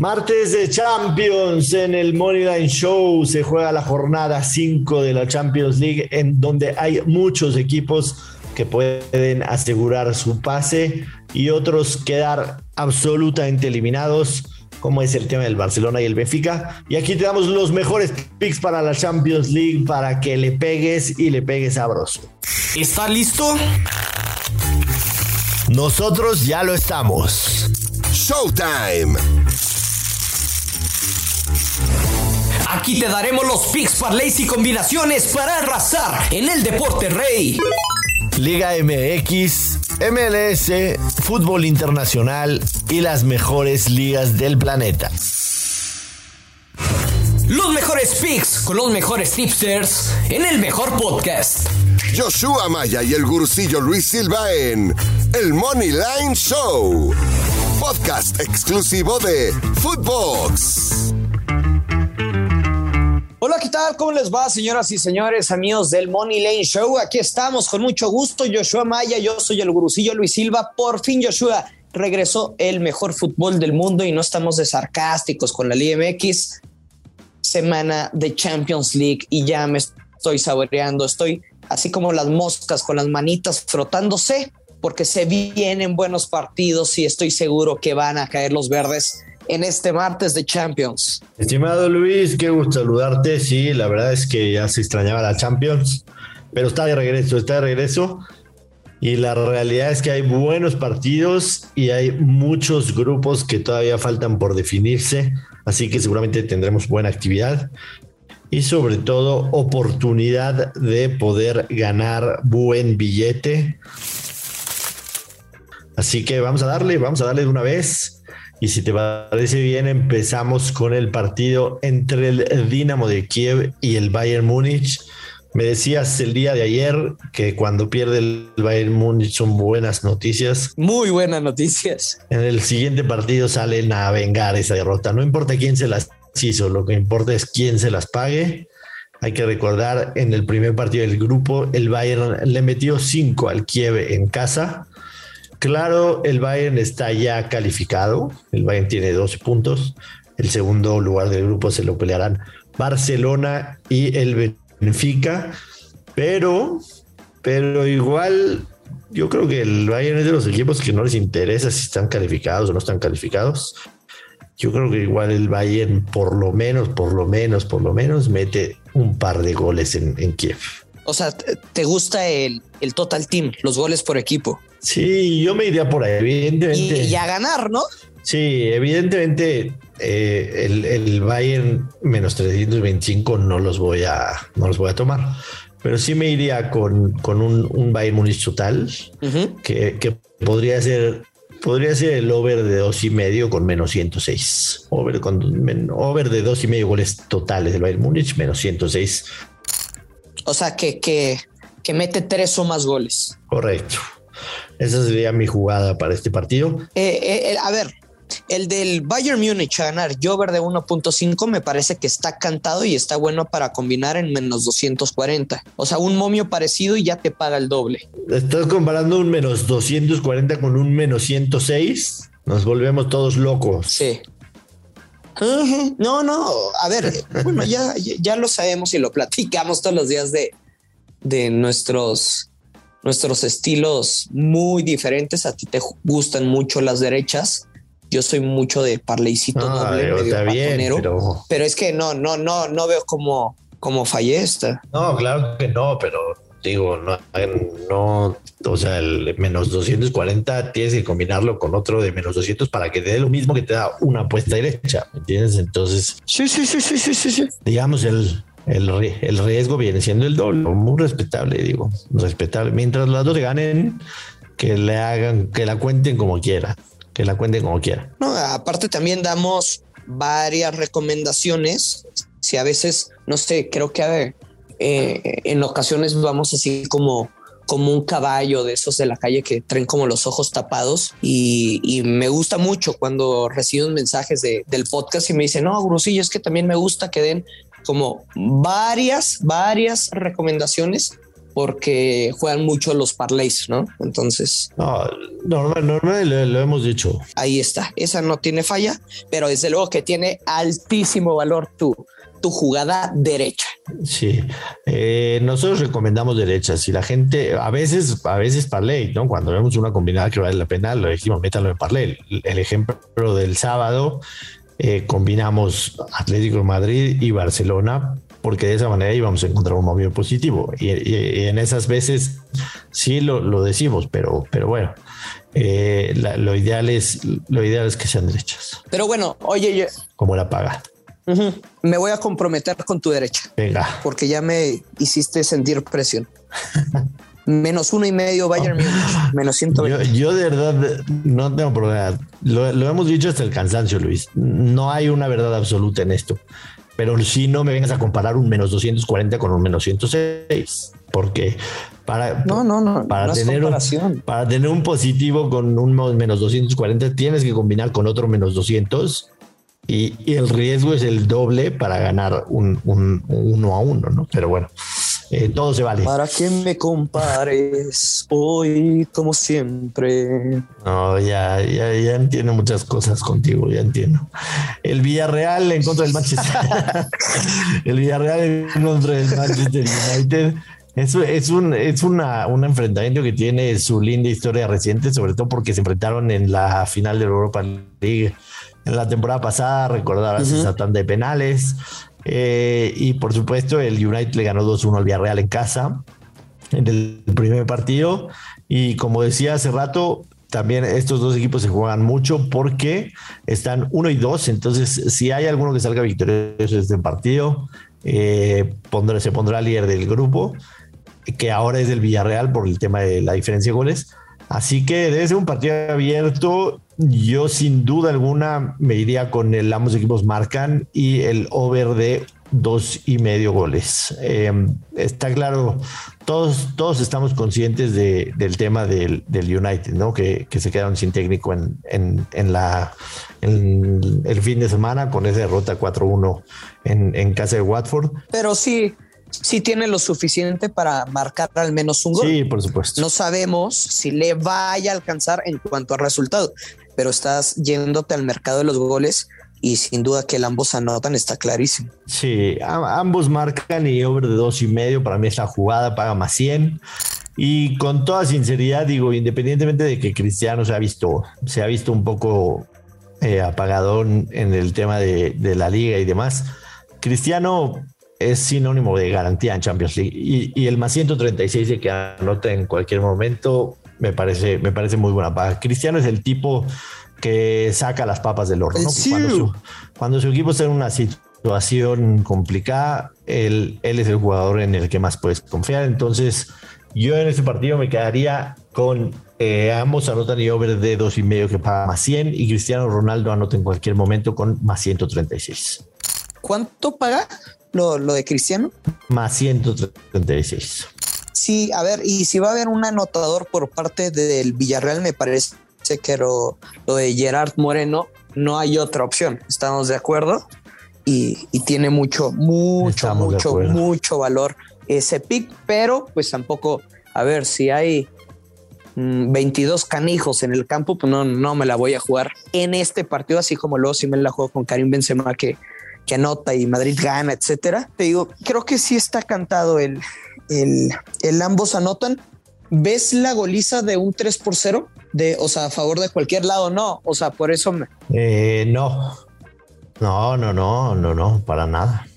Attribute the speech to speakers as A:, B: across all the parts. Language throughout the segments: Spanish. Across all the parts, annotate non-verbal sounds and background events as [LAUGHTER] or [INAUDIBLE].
A: Martes de Champions en el Moneyline Show se juega la jornada 5 de la Champions League en donde hay muchos equipos que pueden asegurar su pase y otros quedar absolutamente eliminados como es el tema del Barcelona y el Benfica. Y aquí te damos los mejores picks para la Champions League para que le pegues y le pegues sabroso.
B: ¿Está listo?
A: Nosotros ya lo estamos.
C: Showtime.
B: Aquí te daremos los picks, parlays y combinaciones para arrasar en el deporte rey.
A: Liga MX, MLS, fútbol internacional y las mejores ligas del planeta.
B: Los mejores picks con los mejores tipsters en el mejor podcast.
C: Joshua Maya y el gurucillo Luis Silva en El Money Line Show. Podcast exclusivo de Footbox.
D: Hola, ¿qué tal? ¿Cómo les va, señoras y señores, amigos del Money Lane Show? Aquí estamos con mucho gusto. Joshua Maya, yo soy el gurucillo Luis Silva. Por fin, Joshua, regresó el mejor fútbol del mundo y no estamos de sarcásticos con la Liga MX. Semana de Champions League y ya me estoy saboreando. Estoy así como las moscas con las manitas frotándose porque se vienen buenos partidos y estoy seguro que van a caer los verdes en este martes de Champions.
A: Estimado Luis, qué gusto saludarte. Sí, la verdad es que ya se extrañaba la Champions, pero está de regreso, está de regreso. Y la realidad es que hay buenos partidos y hay muchos grupos que todavía faltan por definirse, así que seguramente tendremos buena actividad y sobre todo oportunidad de poder ganar buen billete. Así que vamos a darle, vamos a darle de una vez. Y si te parece bien, empezamos con el partido entre el Dinamo de Kiev y el Bayern Múnich. Me decías el día de ayer que cuando pierde el Bayern Múnich son buenas noticias.
D: Muy buenas noticias.
A: En el siguiente partido salen a vengar esa derrota. No importa quién se las hizo, lo que importa es quién se las pague. Hay que recordar, en el primer partido del grupo, el Bayern le metió 5 al Kiev en casa Claro, el Bayern está ya calificado. El Bayern tiene 12 puntos. El segundo lugar del grupo se lo pelearán Barcelona y el Benfica. Pero, pero igual, yo creo que el Bayern es de los equipos que no les interesa si están calificados o no están calificados. Yo creo que igual el Bayern, por lo menos, por lo menos, por lo menos, mete un par de goles en, Kiev.
D: O sea, ¿te gusta el, el total team, los goles por equipo?
A: Sí, yo me iría por ahí, evidentemente.
D: Y, a ganar, ¿no?
A: Sí, evidentemente eh, el, Bayern menos 325 no los voy a, no los voy a tomar. Pero sí me iría con, con un, un Bayern Munich total, que, que, podría ser podría ser el over de dos y medio con menos 106. Over, con, over de dos y medio goles totales del Bayern Munich, menos 106.
D: O sea, que, que, que mete tres o más goles.
A: Correcto. Esa sería mi jugada para este partido.
D: Eh, eh, a ver, el del Bayern Múnich a ganar Jover de 1.5 me parece que está cantado y está bueno para combinar en menos 240. O sea, un momio parecido y ya te paga el doble.
A: Estás comparando un menos 240 con un menos 106. Nos volvemos todos locos.
D: Sí. No, no, a ver, bueno, ya, ya lo sabemos y lo platicamos todos los días de, de nuestros nuestros estilos muy diferentes. A ti te gustan mucho las derechas. Yo soy mucho de parleycito doble, medio pero... pero... es que no, no, no, no veo cómo, cómo fallé esta.
A: No, claro que no, pero digo, no, no, o sea, el menos 240 tienes que combinarlo con otro de menos 200 para que te dé lo mismo que te da una apuesta derecha, ¿me entiendes? Entonces,
D: sí, sí, sí, sí, sí, sí.
A: Digamos, el, el, riesgo viene siendo el doble, muy respetable, digo, respetable. Mientras las dos ganen, que le hagan, que la cuenten como quiera, que la cuenten como quiera.
D: No, aparte también damos varias recomendaciones. Si a veces, no sé, creo que ver, eh, en ocasiones vamos así como como un caballo de esos de la calle que traen como los ojos tapados y, me gusta mucho cuando recibo mensajes de, del podcast y me dicen, no, Grusillo, es que también me gusta que den como varias, varias recomendaciones porque juegan mucho los parlays, ¿no? Entonces.
A: No, normal, normal, lo, hemos dicho.
D: Ahí está. Esa no tiene falla, pero desde luego que tiene altísimo valor tu, tu jugada derecha.
A: Sí, eh, nosotros recomendamos derecha. Si la gente, a veces, a veces parlay, ¿no? Cuando vemos una combinada que vale la pena, lo decimos, métalo en parlay. El ejemplo del sábado, eh, combinamos Atlético de Madrid y Barcelona porque de esa manera íbamos a encontrar un movimiento positivo. Y, en esas veces sí lo, decimos, pero, pero bueno, eh, lo, ideal es, lo ideal es que sean derechas.
D: Pero bueno, oye, yo...
A: Como la paga.
D: Me voy a comprometer con tu derecha.
A: Venga.
D: Porque ya me hiciste sentir presión. [LAUGHS] menos uno y medio Bayern Múnich, menos 120.
A: Yo, yo, de verdad no tengo problema. Lo, lo, hemos dicho hasta el cansancio, Luis. No hay una verdad absoluta en esto pero si no me vengas a comparar un menos 240 con un menos 106, porque para,
D: no, no, no,
A: para, tener, un, para tener un positivo con un menos 240 tienes que combinar con otro menos 200 y, el riesgo es el doble para ganar un, un uno a uno, ¿no? Pero bueno. Eh, todo se vale.
D: Para que me compares hoy como siempre.
A: No, ya, ya, ya entiendo muchas cosas contigo, ya entiendo. El Villarreal en contra del Manchester. [LAUGHS] el Villarreal en contra del Manchester United. Es, es, un, es una, un enfrentamiento que tiene su linda historia reciente, sobre todo porque se enfrentaron en la final de la Europa League en la temporada pasada, recordarás esa tanda de penales. Eh, y por supuesto, el United le ganó 2-1 al Villarreal en casa en el primer partido. Y como decía hace rato, también estos dos equipos se juegan mucho porque están 1 y 2. Entonces, si hay alguno que salga victorioso de este partido, eh, se pondrá líder del grupo, que ahora es el Villarreal por el tema de la diferencia de goles. Así que debe ser un partido abierto. Yo sin duda alguna me iría con el ambos equipos marcan y el over de dos y medio goles. Em, está claro, todos, todos estamos conscientes del tema del, United, ¿no? Que, se quedaron sin técnico en, en, la, en el fin de semana con esa derrota 4-1 en, en casa de Watford.
D: Pero sí, sí tiene lo suficiente para marcar al menos un gol.
A: Sí, por supuesto.
D: No sabemos si le vaya a alcanzar en cuanto a resultado, pero estás yéndote al mercado de los goles y sin duda que el ambos anotan está clarísimo.
A: Sí, ambos marcan y over de dos y medio. Para mí esta jugada paga más 100. Y con toda sinceridad digo, independientemente de que Cristiano se ha visto, se ha visto un poco eh, apagadón en el tema de, de la liga y demás. Cristiano es sinónimo de garantía en Champions League. Y, el más 136 de que anota en cualquier momento me parece, me parece muy buena paga. Cristiano es el tipo que saca las papas del horno. Cuando, su, equipo está en una situación complicada, él, él es el jugador en el que más puedes confiar. Entonces, yo en este partido me quedaría con eh, ambos anotan y over de dos y medio que paga más 100 y Cristiano Ronaldo anota en cualquier momento con más 136.
D: ¿Cuánto paga? Lo, de Cristiano.
A: Más 136.
D: Sí, a ver, y si va a haber un anotador por parte del Villarreal, me parece que lo, de Gerard Moreno no hay otra opción. ¿Estamos de acuerdo? Y, tiene mucho, mucho, mucho, mucho valor ese pick, pero pues tampoco, a ver, si hay 22 mm, canijos en el campo, pues no, no me la voy a jugar en este partido, así como luego si me la juego con Karim Benzema, que que anota y Madrid gana, etcétera. Te digo, creo que sí está cantado el, el, ambos anotan. ¿Ves la goliza de un 3 por 0? De, o sea, a favor de cualquier lado, no. O sea, por eso me...
A: Eh, no. No, no, no, no, no, para nada.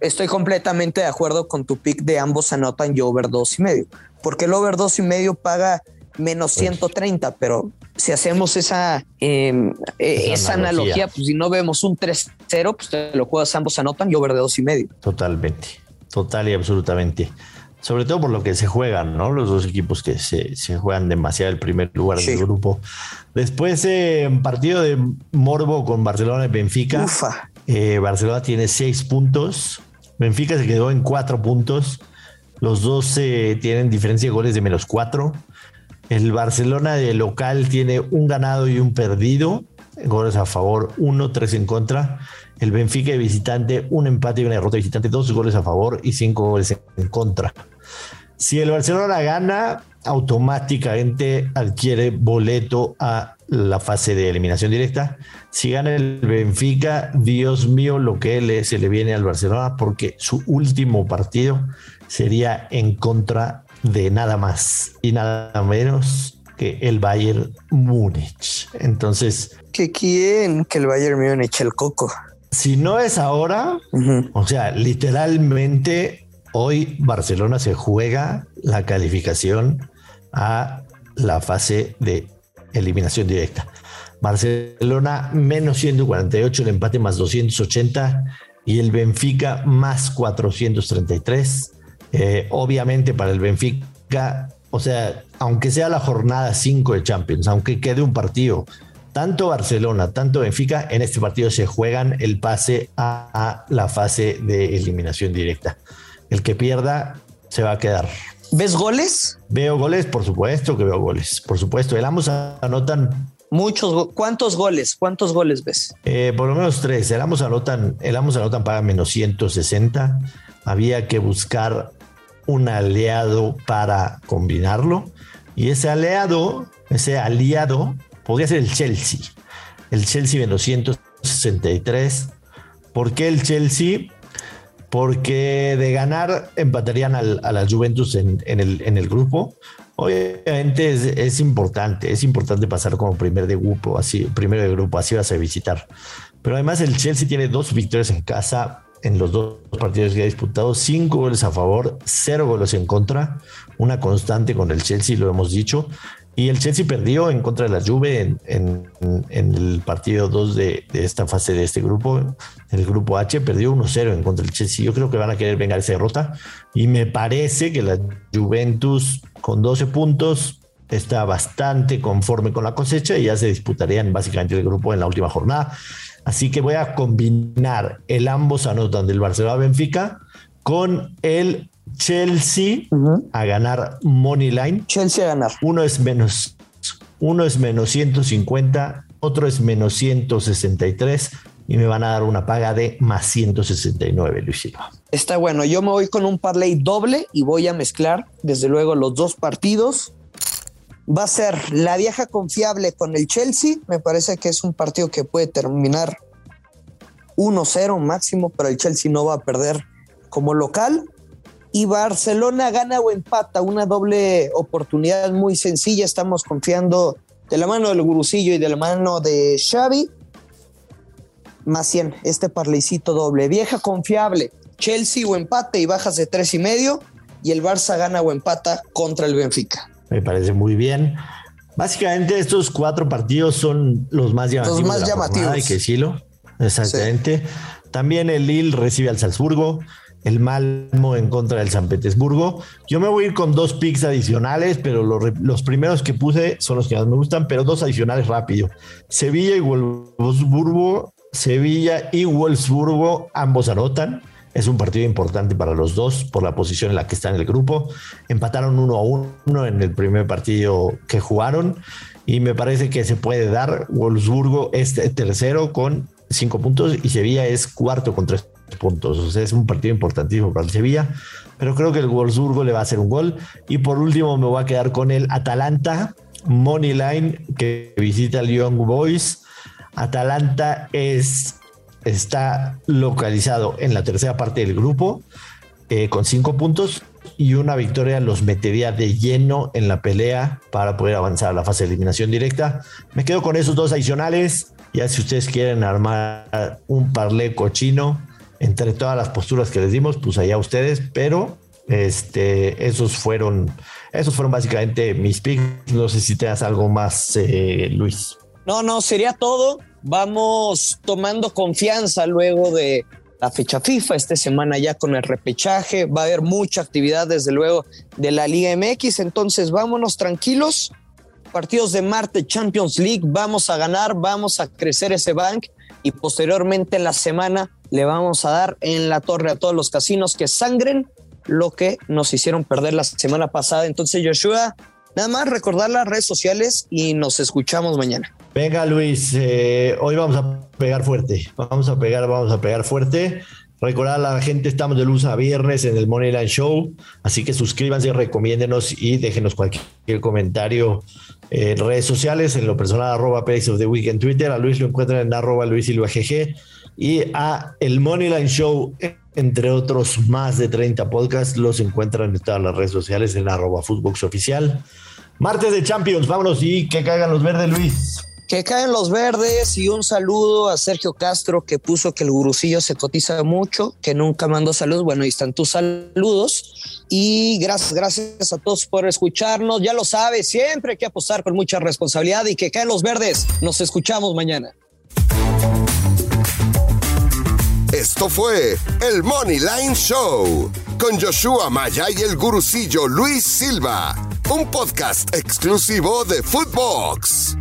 D: Estoy completamente de acuerdo con tu pick de ambos anotan y over dos y medio. Porque el over dos y medio paga menos 130, pues. pero si hacemos esa, em, eh, esa, analogía. pues si no vemos un 3-0, pues te lo juegas ambos anotan y over de dos y medio.
A: Totalmente, total y absolutamente. Sobre todo por lo que se juegan, ¿no? Los dos equipos que se, juegan demasiado el primer lugar del grupo. Después, eh, partido de Morbo con Barcelona y Benfica. Eh, Barcelona tiene seis puntos. Benfica se quedó en cuatro puntos. Los dos tienen diferencia de goles de menos cuatro. El Barcelona de local tiene un ganado y un perdido. Goles a favor, uno, tres en contra. El Benfica de visitante, un empate y una derrota de visitante, dos goles a favor y cinco goles en contra. Si el Barcelona gana, automáticamente adquiere boleto a la fase de eliminación directa. Si gana el Benfica, Dios mío, lo que se le viene al Barcelona, porque su último partido sería en contra de nada más y nada menos que el Bayern Múnich. Entonces.
D: ¿Que quién? Que el Bayern Múnich, el coco.
A: Si no es ahora, o sea, literalmente hoy Barcelona se juega la calificación a la fase de eliminación directa. Barcelona menos 148, el empate más 280 y el Benfica más 433. Eh, obviamente para el Benfica, o sea, aunque sea la jornada 5 de Champions, aunque quede un partido, tanto Barcelona, tanto Benfica, en este partido se juegan el pase a, la fase de eliminación directa. El que pierda se va a quedar.
D: ¿Ves goles?
A: Veo goles, por supuesto que veo goles. Por supuesto, el Amos anotan
D: Muchos. ¿Cuántos goles? ¿Cuántos goles ves?
A: Eh, por lo menos tres. El Amos anotan, el Amos anotan para menos 160. Había que buscar un aliado para combinarlo. Y ese aliado, ese aliado, podría ser el Chelsea. El Chelsea menos 163. ¿Por qué el Chelsea? Porque de ganar empatarían al, a la Juventus en, el, en el grupo. Obviamente es, es, importante, es importante pasar como primer de grupo, así, primero de grupo, así vas a visitar. Pero además el Chelsea tiene dos victorias en casa en los dos partidos que ha disputado, cinco goles a favor, cero goles en contra, una constante con el Chelsea, lo hemos dicho. Y el Chelsea perdió en contra de la Juve en, en, el partido 2 de, de, esta fase de este grupo, el grupo H, perdió 1-0 en contra del Chelsea. Yo creo que van a querer vengar esa derrota. Y me parece que la Juventus con 12 puntos está bastante conforme con la cosecha y ya se disputarían básicamente el grupo en la última jornada. Así que voy a combinar el ambos anotan del Barcelona Benfica con el Chelsea a ganar Money Line.
D: Chelsea a ganar.
A: Uno es menos, uno es menos 150, otro es menos 163 y me van a dar una paga de más 169, Luis Silva.
D: Está bueno, yo me voy con un parlay doble y voy a mezclar desde luego los dos partidos va a ser la vieja confiable con el Chelsea. Me parece que es un partido que puede terminar 1-0 máximo, pero el Chelsea no va a perder como local. Y Barcelona gana o empata, una doble oportunidad muy sencilla. Estamos confiando de la mano del gurusillo y de la mano de Xavi. Más 100, este parlecito doble. Vieja confiable, Chelsea o empate y bajas de tres y medio. Y el Barça gana o empata contra el Benfica
A: me parece muy bien. Básicamente estos cuatro partidos son los más llamativos.
D: Los más llamativos.
A: hay que decirlo. Exactamente. También el Lille recibe al Salzburgo, el Malmo en contra del San Petersburgo. Yo me voy a ir con dos picks adicionales, pero los, primeros que puse son los que más me gustan, pero dos adicionales rápido. Sevilla y Wolfsburgo, Sevilla y Wolfsburgo ambos anotan. Es un partido importante para los dos por la posición en la que está en el grupo. Empataron uno a uno en el primer partido que jugaron y me parece que se puede dar. Wolfsburgo es tercero con cinco puntos y Sevilla es cuarto con tres puntos. O sea, es un partido importantísimo para el Sevilla, pero creo que el Wolfsburgo le va a hacer un gol. Y por último me voy a quedar con el Atalanta Money Line que visita al Young Boys. Atalanta es está localizado en la tercera parte del grupo eh, con cinco puntos y una victoria los metería de lleno en la pelea para poder avanzar a la fase de eliminación directa. Me quedo con esos dos adicionales. Ya si ustedes quieren armar un parlé cochino entre todas las posturas que les dimos, pues allá ustedes, pero este, esos fueron, esos fueron básicamente mis picks. No sé si te das algo más, eh, Luis.
D: No, no, sería todo vamos tomando confianza luego de la fecha FIFA, esta semana ya con el repechaje, va a haber mucha actividad desde luego de la Liga MX, entonces vámonos tranquilos, partidos de Marte Champions League, vamos a ganar, vamos a crecer ese bank y posteriormente en la semana le vamos a dar en la torre a todos los casinos que sangren lo que nos hicieron perder la semana pasada. Entonces Joshua, nada más recordar las redes sociales y nos escuchamos mañana.
A: Venga, Luis, eh, hoy vamos a pegar fuerte. Vamos a pegar, vamos a pegar fuerte. Recordar a la gente, estamos de luz a viernes en el Moneyline Show, así que suscríbanse, recomiéndenos y déjenos cualquier comentario en redes sociales, en lo personal arroba Pace of the Week en Twitter, a Luis lo encuentran en arroba Luis Silva GG y a el Moneyline Show, entre otros más de 30 podcasts, los encuentran en todas las redes sociales en arroba Footbox Oficial. Martes de Champions, vámonos y que caigan los verdes, Luis.
D: Que caen los verdes y un saludo a Sergio Castro que puso que el gurusillo se cotiza mucho, que nunca mandó saludos. Bueno, ahí están tus saludos. Y gracias, gracias a todos por escucharnos. Ya lo sabes, siempre hay que apostar con mucha responsabilidad y que caen los verdes. Nos escuchamos mañana.
C: Esto fue el Money Line Show con Joshua Maya y el gurucillo Luis Silva, un podcast exclusivo de Footbox.